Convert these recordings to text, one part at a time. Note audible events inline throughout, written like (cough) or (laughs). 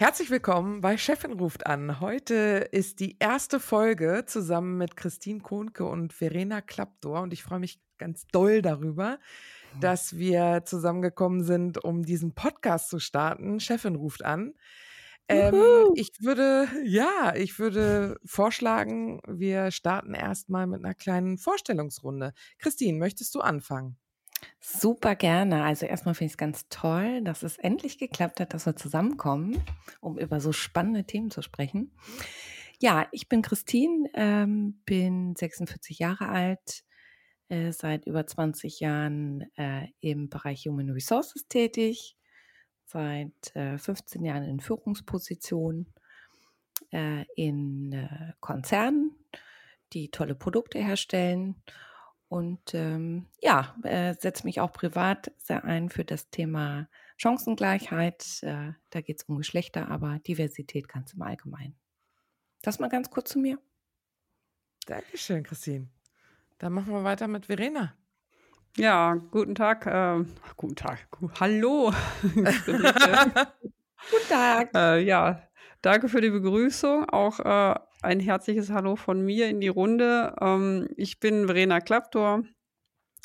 Herzlich willkommen bei Chefin ruft an. Heute ist die erste Folge zusammen mit Christine Kohnke und Verena Klappdor und ich freue mich ganz doll darüber, dass wir zusammengekommen sind, um diesen Podcast zu starten. Chefin ruft an. Ähm, ich würde, ja, ich würde vorschlagen, wir starten erstmal mit einer kleinen Vorstellungsrunde. Christine, möchtest du anfangen? Super gerne. Also erstmal finde ich es ganz toll, dass es endlich geklappt hat, dass wir zusammenkommen, um über so spannende Themen zu sprechen. Ja, ich bin Christine, ähm, bin 46 Jahre alt, äh, seit über 20 Jahren äh, im Bereich Human Resources tätig, seit äh, 15 Jahren in Führungspositionen äh, in äh, Konzernen, die tolle Produkte herstellen und ähm, ja, äh, setze mich auch privat sehr ein für das Thema Chancengleichheit. Äh, da geht es um Geschlechter, aber Diversität ganz im Allgemeinen. Das mal ganz kurz zu mir. Dankeschön, Christine. Dann machen wir weiter mit Verena. Ja, guten Tag. Äh, guten Tag. Hallo. (laughs) (laughs) guten Tag. Äh, ja, danke für die Begrüßung. Auch äh, ein herzliches Hallo von mir in die Runde. Ähm, ich bin Verena Klapptor.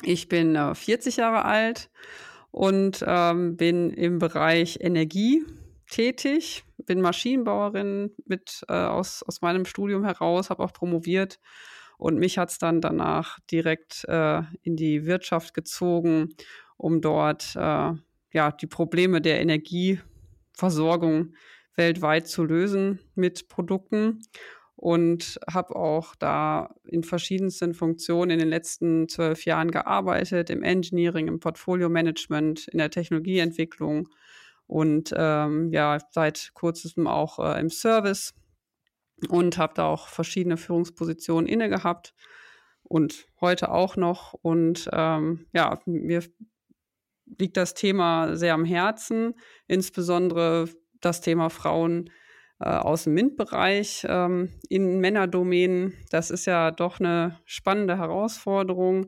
Ich bin 40 äh, Jahre alt und ähm, bin im Bereich Energie tätig. Bin Maschinenbauerin mit, äh, aus, aus meinem Studium heraus, habe auch promoviert. Und mich hat es dann danach direkt äh, in die Wirtschaft gezogen, um dort äh, ja, die Probleme der Energieversorgung weltweit zu lösen mit Produkten und habe auch da in verschiedensten Funktionen in den letzten zwölf Jahren gearbeitet, im Engineering, im Portfolio-Management, in der Technologieentwicklung und ähm, ja, seit kurzem auch äh, im Service und habe da auch verschiedene Führungspositionen inne gehabt und heute auch noch. Und ähm, ja, mir liegt das Thema sehr am Herzen, insbesondere das Thema Frauen äh, aus dem MINT-Bereich ähm, in Männerdomänen. Das ist ja doch eine spannende Herausforderung,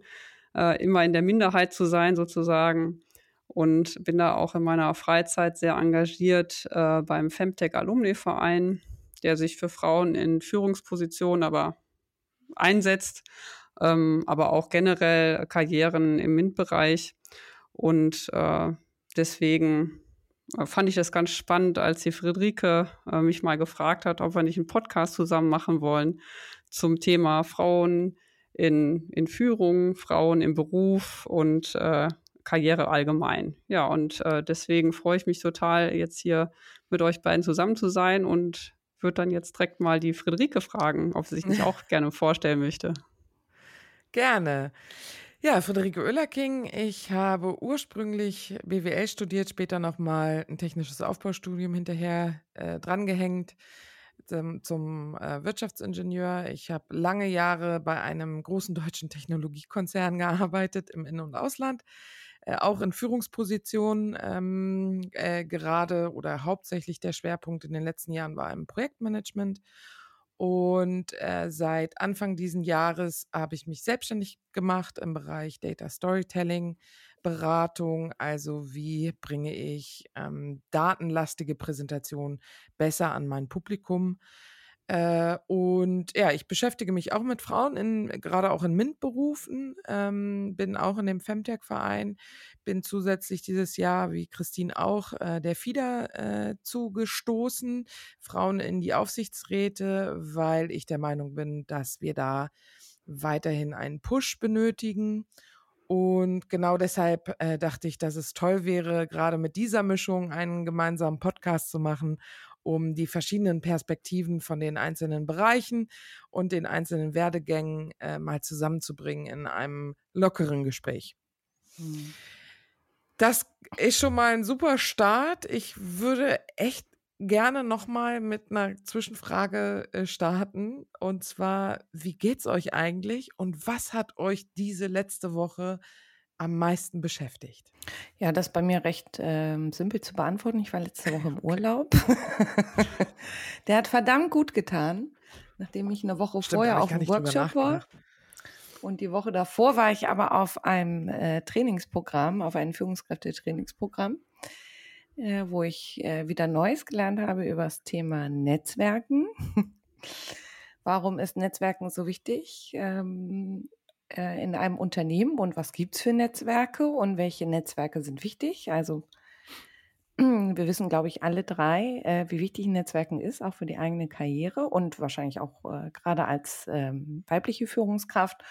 äh, immer in der Minderheit zu sein sozusagen. Und bin da auch in meiner Freizeit sehr engagiert äh, beim Femtech Alumni Verein, der sich für Frauen in Führungspositionen aber einsetzt, ähm, aber auch generell Karrieren im MINT-Bereich. Und äh, deswegen fand ich das ganz spannend, als die Friederike äh, mich mal gefragt hat, ob wir nicht einen Podcast zusammen machen wollen zum Thema Frauen in, in Führung, Frauen im Beruf und äh, Karriere allgemein. Ja, und äh, deswegen freue ich mich total, jetzt hier mit euch beiden zusammen zu sein und würde dann jetzt direkt mal die Friederike fragen, ob sie sich nicht (laughs) auch gerne vorstellen möchte. Gerne. Ja, Friederike Oehlerking. Ich habe ursprünglich BWL studiert, später nochmal ein technisches Aufbaustudium hinterher äh, drangehängt zum, zum äh, Wirtschaftsingenieur. Ich habe lange Jahre bei einem großen deutschen Technologiekonzern gearbeitet im In- und Ausland äh, auch in Führungspositionen ähm, äh, gerade oder hauptsächlich der Schwerpunkt in den letzten Jahren war im Projektmanagement. Und äh, seit Anfang diesen Jahres habe ich mich selbstständig gemacht im Bereich Data Storytelling, Beratung, also wie bringe ich ähm, datenlastige Präsentationen besser an mein Publikum. Äh, und ja, ich beschäftige mich auch mit Frauen, in, gerade auch in MINT-Berufen, ähm, bin auch in dem Femtech-Verein, bin zusätzlich dieses Jahr, wie Christine auch, äh, der FIDA äh, zugestoßen, Frauen in die Aufsichtsräte, weil ich der Meinung bin, dass wir da weiterhin einen Push benötigen. Und genau deshalb äh, dachte ich, dass es toll wäre, gerade mit dieser Mischung einen gemeinsamen Podcast zu machen um die verschiedenen Perspektiven von den einzelnen Bereichen und den einzelnen Werdegängen äh, mal zusammenzubringen in einem lockeren Gespräch. Mhm. Das ist schon mal ein super Start. Ich würde echt gerne nochmal mit einer Zwischenfrage äh, starten. Und zwar, wie geht's euch eigentlich und was hat euch diese letzte Woche am meisten beschäftigt? Ja, das ist bei mir recht ähm, simpel zu beantworten. Ich war letzte Woche im (laughs) Urlaub. (laughs) Der hat verdammt gut getan, nachdem ich eine Woche Stimmt, vorher auf einem Workshop war. Und die Woche davor war ich aber auf einem äh, Trainingsprogramm, auf einem Führungskräfte-Trainingsprogramm, äh, wo ich äh, wieder Neues gelernt habe über das Thema Netzwerken. (laughs) Warum ist Netzwerken so wichtig? Ähm, äh, in einem Unternehmen und was gibt es für Netzwerke und welche Netzwerke sind wichtig. Also (clears throat) wir wissen, glaube ich, alle drei, äh, wie wichtig Netzwerken ist, auch für die eigene Karriere und wahrscheinlich auch äh, gerade als ähm, weibliche Führungskraft.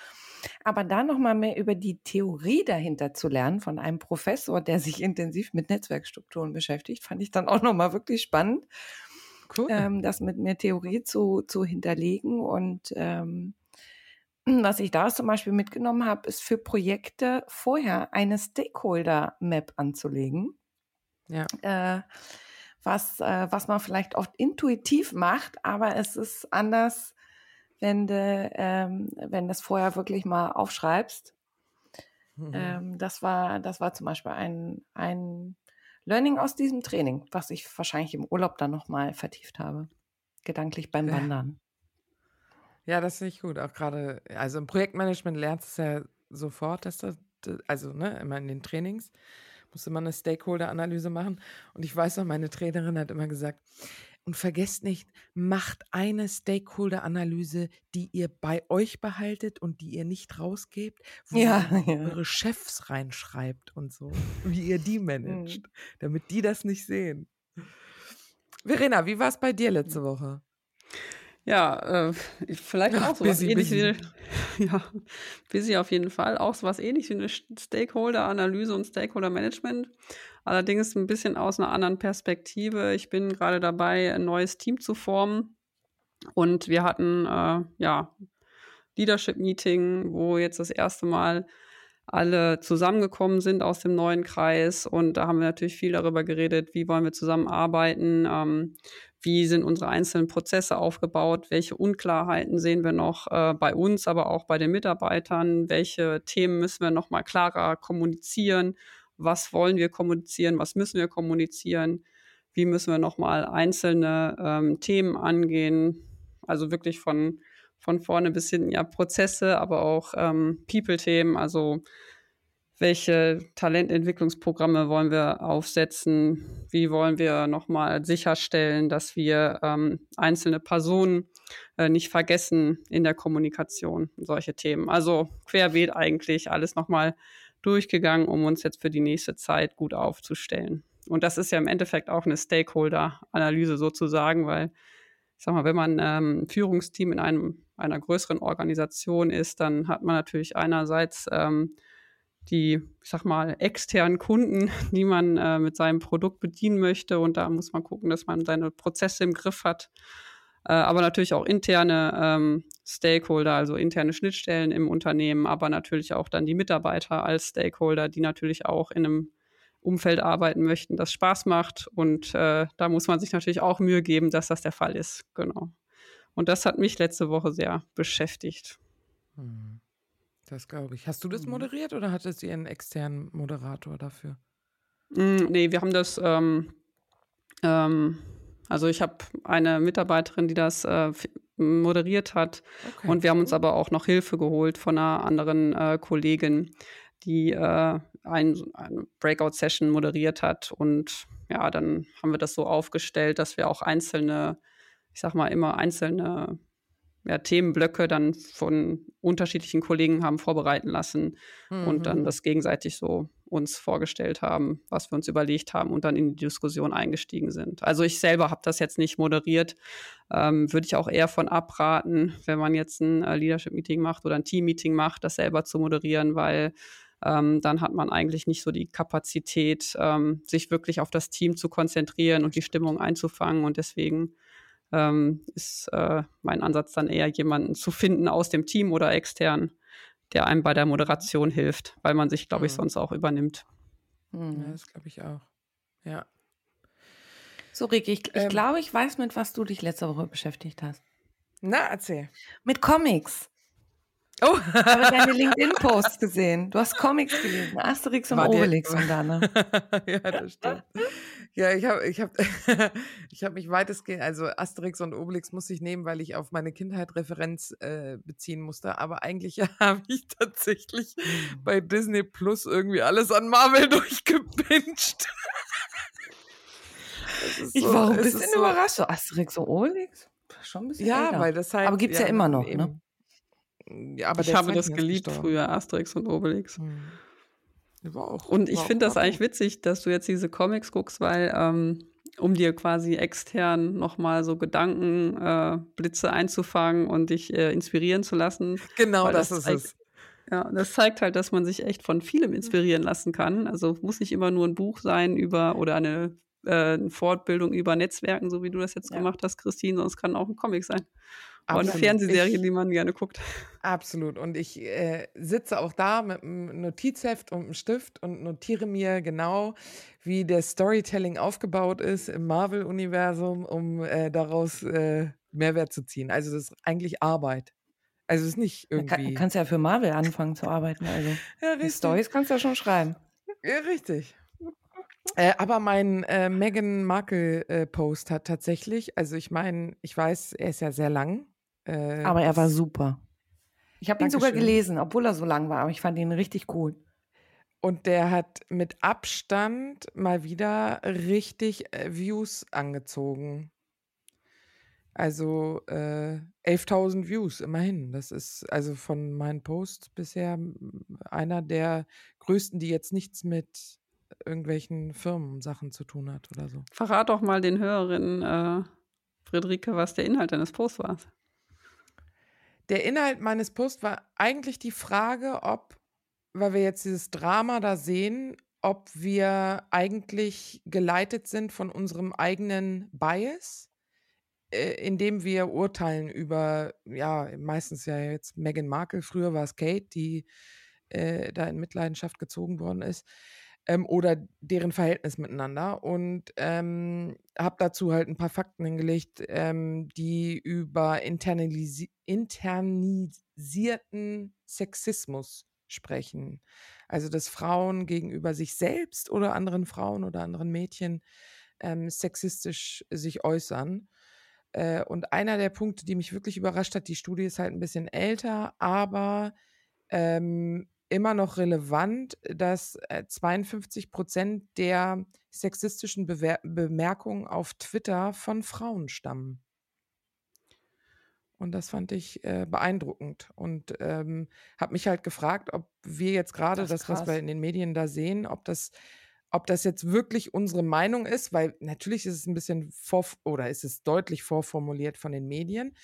Aber da nochmal mehr über die Theorie dahinter zu lernen von einem Professor, der sich intensiv mit Netzwerkstrukturen beschäftigt, fand ich dann auch nochmal wirklich spannend, cool. ähm, das mit mehr Theorie zu, zu hinterlegen und ähm, was ich da zum Beispiel mitgenommen habe, ist für Projekte vorher eine Stakeholder-Map anzulegen. Ja. Äh, was, äh, was man vielleicht oft intuitiv macht, aber es ist anders, wenn du ähm, wenn das vorher wirklich mal aufschreibst. Mhm. Ähm, das war das war zum Beispiel ein ein Learning aus diesem Training, was ich wahrscheinlich im Urlaub dann noch mal vertieft habe, gedanklich beim Wandern. Ja, das finde ich gut. Auch gerade, also im Projektmanagement lernst du es ja sofort, dass das, also ne, immer in den Trainings musste man eine Stakeholder-Analyse machen. Und ich weiß noch, meine Trainerin hat immer gesagt, und vergesst nicht, macht eine Stakeholder-Analyse, die ihr bei euch behaltet und die ihr nicht rausgebt, wo ja, ihr (laughs) ja. eure Chefs reinschreibt und so, wie ihr die managt, mhm. damit die das nicht sehen. Verena, wie war es bei dir letzte Woche? Ja, äh, vielleicht auch so was ähnliches wie (laughs) ja, busy auf jeden Fall. Auch so was ähnliches wie eine Stakeholder-Analyse und Stakeholder-Management. Allerdings ein bisschen aus einer anderen Perspektive. Ich bin gerade dabei, ein neues Team zu formen. Und wir hatten äh, ja Leadership-Meeting, wo jetzt das erste Mal alle zusammengekommen sind aus dem neuen Kreis. Und da haben wir natürlich viel darüber geredet, wie wollen wir zusammenarbeiten, ähm, wie sind unsere einzelnen Prozesse aufgebaut, welche Unklarheiten sehen wir noch äh, bei uns, aber auch bei den Mitarbeitern, welche Themen müssen wir noch mal klarer kommunizieren, was wollen wir kommunizieren, was müssen wir kommunizieren, wie müssen wir noch mal einzelne ähm, Themen angehen, also wirklich von von vorne bis hinten ja Prozesse, aber auch ähm, People-Themen, also welche Talententwicklungsprogramme wollen wir aufsetzen, wie wollen wir nochmal sicherstellen, dass wir ähm, einzelne Personen äh, nicht vergessen in der Kommunikation, solche Themen. Also querbeet eigentlich alles nochmal durchgegangen, um uns jetzt für die nächste Zeit gut aufzustellen. Und das ist ja im Endeffekt auch eine Stakeholder-Analyse sozusagen, weil ich sag mal, wenn man ähm, Führungsteam in einem, einer größeren Organisation ist, dann hat man natürlich einerseits ähm, die, ich sag mal, externen Kunden, (laughs) die man äh, mit seinem Produkt bedienen möchte. Und da muss man gucken, dass man seine Prozesse im Griff hat. Äh, aber natürlich auch interne ähm, Stakeholder, also interne Schnittstellen im Unternehmen, aber natürlich auch dann die Mitarbeiter als Stakeholder, die natürlich auch in einem Umfeld arbeiten möchten, das Spaß macht. Und äh, da muss man sich natürlich auch Mühe geben, dass das der Fall ist. Genau. Und das hat mich letzte Woche sehr beschäftigt. Hm. Das glaube ich. Hast du das mhm. moderiert oder hattest ihr einen externen Moderator dafür? Mm, nee, wir haben das, ähm, ähm, also ich habe eine Mitarbeiterin, die das äh, moderiert hat. Okay. Und wir haben uns aber auch noch Hilfe geholt von einer anderen äh, Kollegin, die äh, ein, eine Breakout-Session moderiert hat. Und ja, dann haben wir das so aufgestellt, dass wir auch einzelne ich sag mal, immer einzelne ja, Themenblöcke dann von unterschiedlichen Kollegen haben vorbereiten lassen mhm. und dann mhm. das gegenseitig so uns vorgestellt haben, was wir uns überlegt haben und dann in die Diskussion eingestiegen sind. Also ich selber habe das jetzt nicht moderiert, ähm, würde ich auch eher von abraten, wenn man jetzt ein äh, Leadership-Meeting macht oder ein Team-Meeting macht, das selber zu moderieren, weil ähm, dann hat man eigentlich nicht so die Kapazität, ähm, sich wirklich auf das Team zu konzentrieren und die Stimmung einzufangen und deswegen ähm, ist äh, mein Ansatz dann eher jemanden zu finden aus dem Team oder extern, der einem bei der Moderation hilft, weil man sich, glaube ich, mhm. sonst auch übernimmt. Mhm. Ja, das glaube ich auch. Ja. So, Rick, ich, ich ähm, glaube, ich weiß, mit was du dich letzte Woche beschäftigt hast. Na, erzähl. Mit Comics. Oh, ich habe deine LinkedIn-Posts gesehen. Du hast Comics gelesen, Asterix und War Obelix und dann. Ne? (laughs) ja, das stimmt. Ja, ich habe ich hab, (laughs) ich hab mich weitestgehend, also Asterix und Obelix muss ich nehmen, weil ich auf meine Kindheit Referenz äh, beziehen musste. Aber eigentlich (laughs) habe ich tatsächlich mhm. bei Disney Plus irgendwie alles an Marvel durchgebinged. ich so, war ein bisschen so, überrascht. So Asterix und Obelix? Schon ein bisschen. Ja, älter. weil das halt. Aber gibt es ja, ja, immer noch, eben. ne? Ja, aber ich habe das geliebt früher, Asterix und Obelix. Hm. Auch, und ich finde das eigentlich witzig, dass du jetzt diese Comics guckst, weil ähm, um dir quasi extern nochmal so Gedankenblitze äh, einzufangen und dich äh, inspirieren zu lassen. Genau, das, das, ist zeigt, es. Ja, das zeigt halt, dass man sich echt von vielem inspirieren lassen kann. Also muss nicht immer nur ein Buch sein über oder eine, äh, eine Fortbildung über Netzwerken, so wie du das jetzt ja. gemacht hast, Christine, sondern es kann auch ein Comic sein. Aber eine Fernsehserie, ich, die man gerne guckt. Absolut. Und ich äh, sitze auch da mit einem Notizheft und einem Stift und notiere mir genau, wie der Storytelling aufgebaut ist im Marvel-Universum, um äh, daraus äh, Mehrwert zu ziehen. Also das ist eigentlich Arbeit. Also es ist nicht irgendwie. Du kannst ja für Marvel anfangen zu arbeiten. Also (laughs) ja, die Stories kannst du ja schon schreiben. Ja, richtig. Äh, aber mein äh, Meghan Markle-Post äh, hat tatsächlich, also ich meine, ich weiß, er ist ja sehr lang, äh, aber er war super. Ich habe ihn sogar gelesen, obwohl er so lang war, aber ich fand ihn richtig cool. Und der hat mit Abstand mal wieder richtig äh, Views angezogen. Also äh, 11.000 Views, immerhin. Das ist also von meinen Posts bisher einer der größten, die jetzt nichts mit irgendwelchen Firmensachen zu tun hat oder so. Verrat doch mal den Hörerinnen, äh, Friederike, was der Inhalt deines Posts war. Der Inhalt meines Posts war eigentlich die Frage, ob, weil wir jetzt dieses Drama da sehen, ob wir eigentlich geleitet sind von unserem eigenen Bias, äh, indem wir urteilen über, ja, meistens ja jetzt Meghan Markle, früher war es Kate, die äh, da in Mitleidenschaft gezogen worden ist ähm, oder deren Verhältnis miteinander und ähm, habe dazu halt ein paar Fakten hingelegt, ähm, die über internisierten Sexismus sprechen. Also dass Frauen gegenüber sich selbst oder anderen Frauen oder anderen Mädchen ähm, sexistisch sich äußern. Äh, und einer der Punkte, die mich wirklich überrascht hat, die Studie ist halt ein bisschen älter, aber ähm, immer noch relevant, dass 52 äh, Prozent der sexistischen Bewer Bemerkungen auf Twitter von Frauen stammen. Und das fand ich äh, beeindruckend und ähm, habe mich halt gefragt, ob wir jetzt gerade das, das was wir in den Medien da sehen, ob das, ob das jetzt wirklich unsere Meinung ist, weil natürlich ist es ein bisschen vor oder ist es deutlich vorformuliert von den Medien.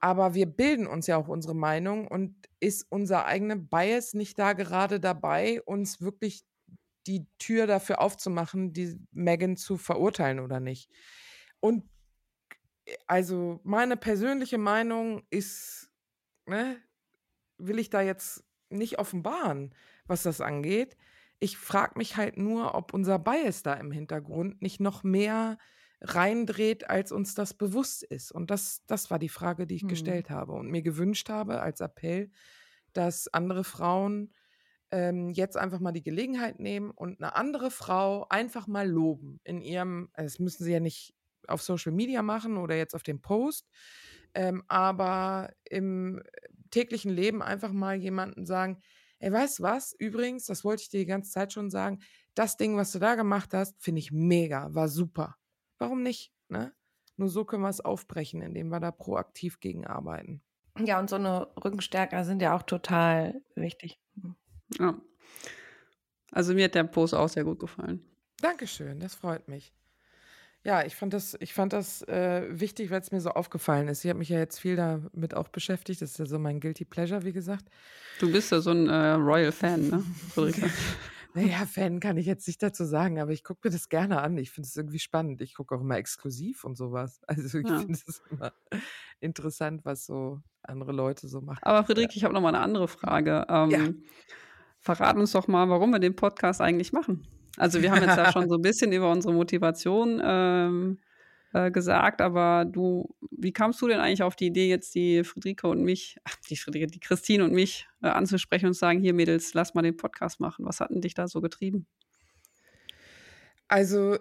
Aber wir bilden uns ja auch unsere Meinung und ist unser eigener Bias nicht da gerade dabei, uns wirklich die Tür dafür aufzumachen, die Megan zu verurteilen oder nicht? Und äh, also meine persönliche Meinung ist, ne, will ich da jetzt nicht offenbaren, was das angeht. Ich frage mich halt nur, ob unser Bias da im Hintergrund nicht noch mehr reindreht, als uns das bewusst ist. Und das, das war die Frage, die ich mhm. gestellt habe und mir gewünscht habe als Appell, dass andere Frauen ähm, jetzt einfach mal die Gelegenheit nehmen und eine andere Frau einfach mal loben in ihrem, also das müssen sie ja nicht auf Social Media machen oder jetzt auf dem Post, ähm, aber im täglichen Leben einfach mal jemanden sagen, ey, weißt du was? Übrigens, das wollte ich dir die ganze Zeit schon sagen, das Ding, was du da gemacht hast, finde ich mega, war super. Warum nicht? Ne? Nur so können wir es aufbrechen, indem wir da proaktiv gegen arbeiten. Ja, und so eine Rückenstärker sind ja auch total wichtig. Mhm. Ja. Also mir hat der Post auch sehr gut gefallen. Dankeschön, das freut mich. Ja, ich fand das, ich fand das äh, wichtig, weil es mir so aufgefallen ist. Ich habe mich ja jetzt viel damit auch beschäftigt. Das ist ja so mein Guilty Pleasure, wie gesagt. Du bist ja so ein äh, Royal-Fan, ne, Ulrike? (laughs) naja, Fan kann ich jetzt nicht dazu sagen, aber ich gucke mir das gerne an. Ich finde es irgendwie spannend. Ich gucke auch immer exklusiv und sowas. (laughs) Also ich ja. finde es immer interessant, was so andere Leute so machen. Aber Friederike, ich habe noch mal eine andere Frage. Ähm, ja. Verrat uns doch mal, warum wir den Podcast eigentlich machen. Also wir haben jetzt ja (laughs) schon so ein bisschen über unsere Motivation ähm, äh, gesagt, aber du, wie kamst du denn eigentlich auf die Idee, jetzt die Friederike und mich, die Friederike, die Christine und mich äh, anzusprechen und zu sagen, hier Mädels, lass mal den Podcast machen. Was hat denn dich da so getrieben? Also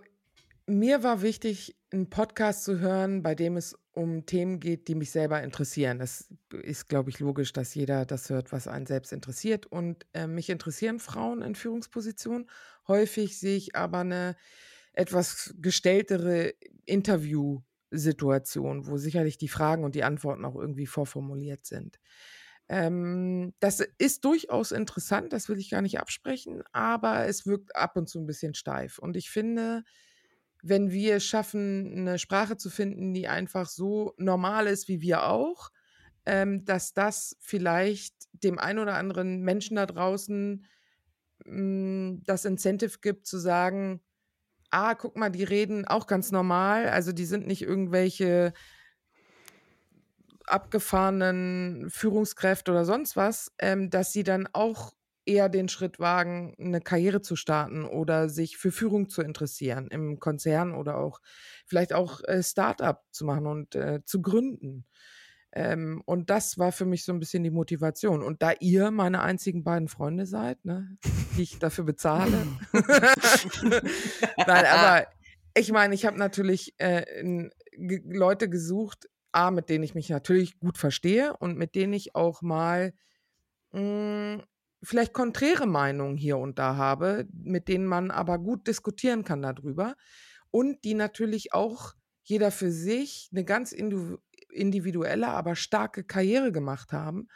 mir war wichtig, einen Podcast zu hören, bei dem es um Themen geht, die mich selber interessieren. Das ist, glaube ich, logisch, dass jeder das hört, was einen selbst interessiert. Und äh, mich interessieren Frauen in Führungspositionen. Häufig sehe ich aber eine etwas gestelltere Interviewsituation, wo sicherlich die Fragen und die Antworten auch irgendwie vorformuliert sind. Ähm, das ist durchaus interessant, das will ich gar nicht absprechen, aber es wirkt ab und zu ein bisschen steif. Und ich finde, wenn wir schaffen, eine Sprache zu finden, die einfach so normal ist wie wir auch, ähm, dass das vielleicht dem einen oder anderen Menschen da draußen mh, hm, das Incentive gibt, zu sagen, ah, guck mal, die reden auch ganz normal, also die sind nicht irgendwelche abgefahrenen Führungskräfte oder sonst was, ähm, dass sie dann auch eher den Schritt wagen, eine Karriere zu starten oder sich für Führung zu interessieren im Konzern oder auch vielleicht auch äh, Start-up zu machen und äh, zu gründen. Ähm, und das war für mich so ein bisschen die Motivation. Und da ihr meine einzigen beiden Freunde seid, ne, die ich dafür bezahle. (laughs) Nein, aber ich meine, ich habe natürlich äh, Leute gesucht, A, mit denen ich mich natürlich gut verstehe und mit denen ich auch mal mh, hm, vielleicht konträre Meinungen hier und da habe, mit denen man aber gut diskutieren kann darüber und die natürlich auch jeder für sich eine ganz individuelle, aber starke Karriere gemacht haben.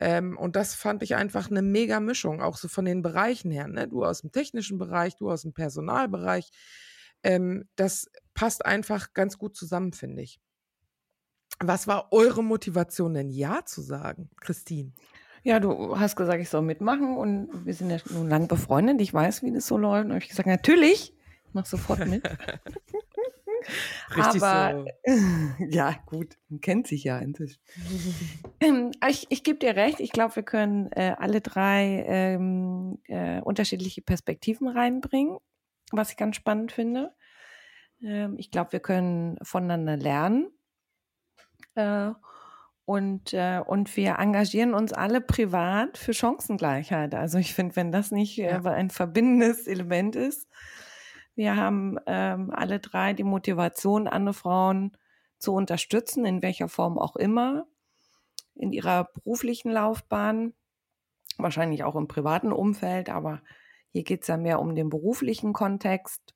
Ähm, und das fand ich einfach eine mega Mischung, auch so von den Bereichen her. Ne? Du aus dem technischen Bereich, du aus dem Personalbereich. Ähm, das passt einfach ganz gut zusammen, finde ich. Was war eure Motivation denn Ja zu sagen, Christine? Ja, du hast gesagt, ich soll mitmachen und wir sind ja nun lang befreundet. Ich weiß, wie das so läuft. Und habe ich gesagt, natürlich, ich mache sofort mit. (laughs) Richtig Aber so. (laughs) ja, gut, man kennt sich ja inzwischen. (laughs) ähm, ich ich gebe dir recht, ich glaube, wir können äh, alle drei ähm, äh, unterschiedliche Perspektiven reinbringen, was ich ganz spannend finde. Ähm, ich glaube, wir können voneinander lernen. Äh, und, äh, und wir engagieren uns alle privat für Chancengleichheit. Also ich finde, wenn das nicht äh, ein verbindendes Element ist, wir haben ähm, alle drei die Motivation, andere Frauen zu unterstützen, in welcher Form auch immer, in ihrer beruflichen Laufbahn, wahrscheinlich auch im privaten Umfeld, aber hier geht es ja mehr um den beruflichen Kontext.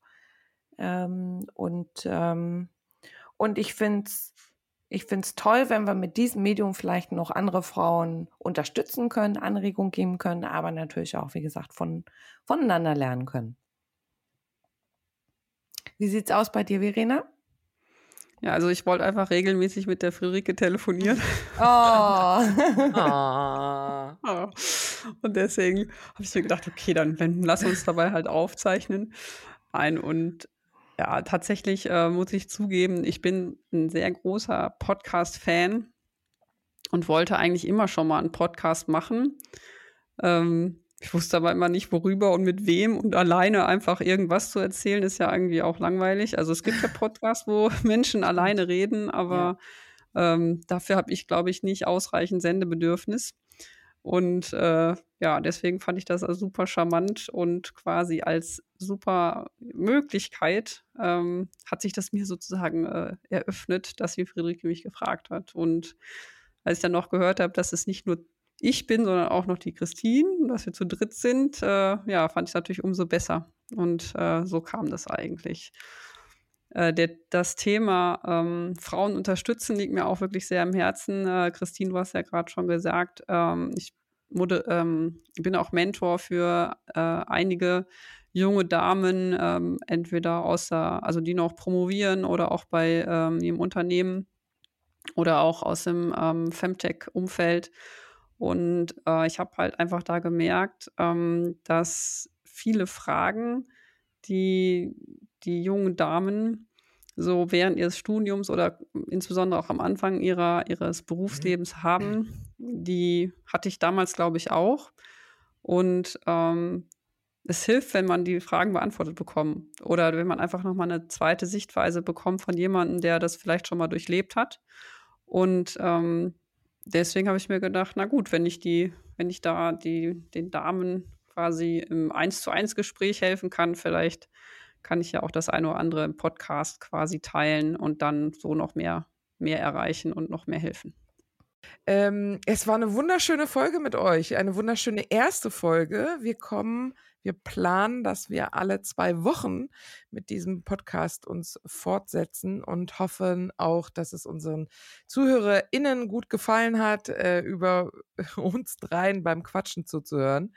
Ähm, und, ähm, und ich finde es ich finde es toll, wenn wir mit diesem Medium vielleicht noch andere Frauen unterstützen können, Anregungen geben können, aber natürlich auch, wie gesagt, von, voneinander lernen können. Wie sieht's aus bei dir, Verena? Ja, also ich wollte einfach regelmäßig mit der Friederike telefonieren. Oh. (laughs) oh. Und deswegen habe ich mir gedacht, okay, dann, dann lass uns dabei halt aufzeichnen. Ein und ja, tatsächlich äh, muss ich zugeben, ich bin ein sehr großer Podcast-Fan und wollte eigentlich immer schon mal einen Podcast machen. Ähm, ich wusste aber immer nicht, worüber und mit wem und alleine einfach irgendwas zu erzählen, ist ja irgendwie auch langweilig. Also es gibt ja (laughs) Podcasts, wo Menschen alleine reden, aber ja. ähm, dafür habe ich, glaube ich, nicht ausreichend Sendebedürfnis. Und äh, ja, deswegen fand ich das super charmant und quasi als super Möglichkeit ähm, hat sich das mir sozusagen äh, eröffnet, dass wie Friederike mich gefragt hat. Und als ich dann noch gehört habe, dass es nicht nur ich bin, sondern auch noch die Christine, dass wir zu dritt sind, äh, ja, fand ich natürlich umso besser. Und äh, so kam das eigentlich. äh, der, das Thema ähm, Frauen unterstützen liegt mir auch wirklich sehr am Herzen. Äh, Christine, du hast ja gerade schon gesagt, ähm, ich wurde, ähm, bin auch Mentor für äh, einige junge Damen, ähm, entweder aus der, also die noch promovieren oder auch bei ähm, ihrem Unternehmen oder auch aus dem ähm, Femtech-Umfeld. Und äh, ich habe halt einfach da gemerkt, ähm, dass viele Fragen, die die jungen Damen so während ihres Studiums oder insbesondere auch am Anfang ihrer, ihres mhm. Berufslebens haben, die hatte ich damals, glaube ich, auch. Und ähm, es hilft, wenn man die Fragen beantwortet bekommt oder wenn man einfach nochmal eine zweite Sichtweise bekommt von jemandem, der das vielleicht schon mal durchlebt hat. Und ähm, deswegen habe ich mir gedacht, na gut, wenn ich die, wenn ich da die, den Damen quasi im Eins zu eins Gespräch helfen kann, vielleicht kann ich ja auch das eine oder andere im Podcast quasi teilen und dann so noch mehr, mehr erreichen und noch mehr helfen. Ähm, es war eine wunderschöne Folge mit euch, eine wunderschöne erste Folge. Wir kommen, wir planen, dass wir alle zwei Wochen mit diesem Podcast uns fortsetzen und hoffen auch, dass es unseren ZuhörerInnen gut gefallen hat, äh, über (laughs) uns dreien beim Quatschen zuzuhören.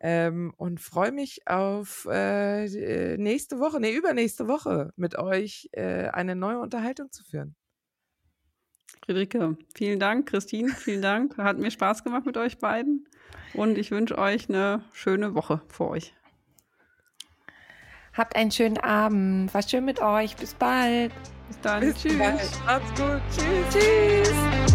Ähm, und freue mich auf äh, äh, nächste Woche, nee, übernächste Woche mit euch äh, eine neue Unterhaltung zu führen. Friederike, vielen Dank. Christine, vielen Dank. Hat mir Spaß gemacht mit euch beiden. Und ich wünsche euch eine schöne Woche vor euch. Habt einen schönen Abend. War schön mit euch. Bis bald. Bis dann. Bis Tschüss. Bald. Macht's gut. Tschüss. Tschüss.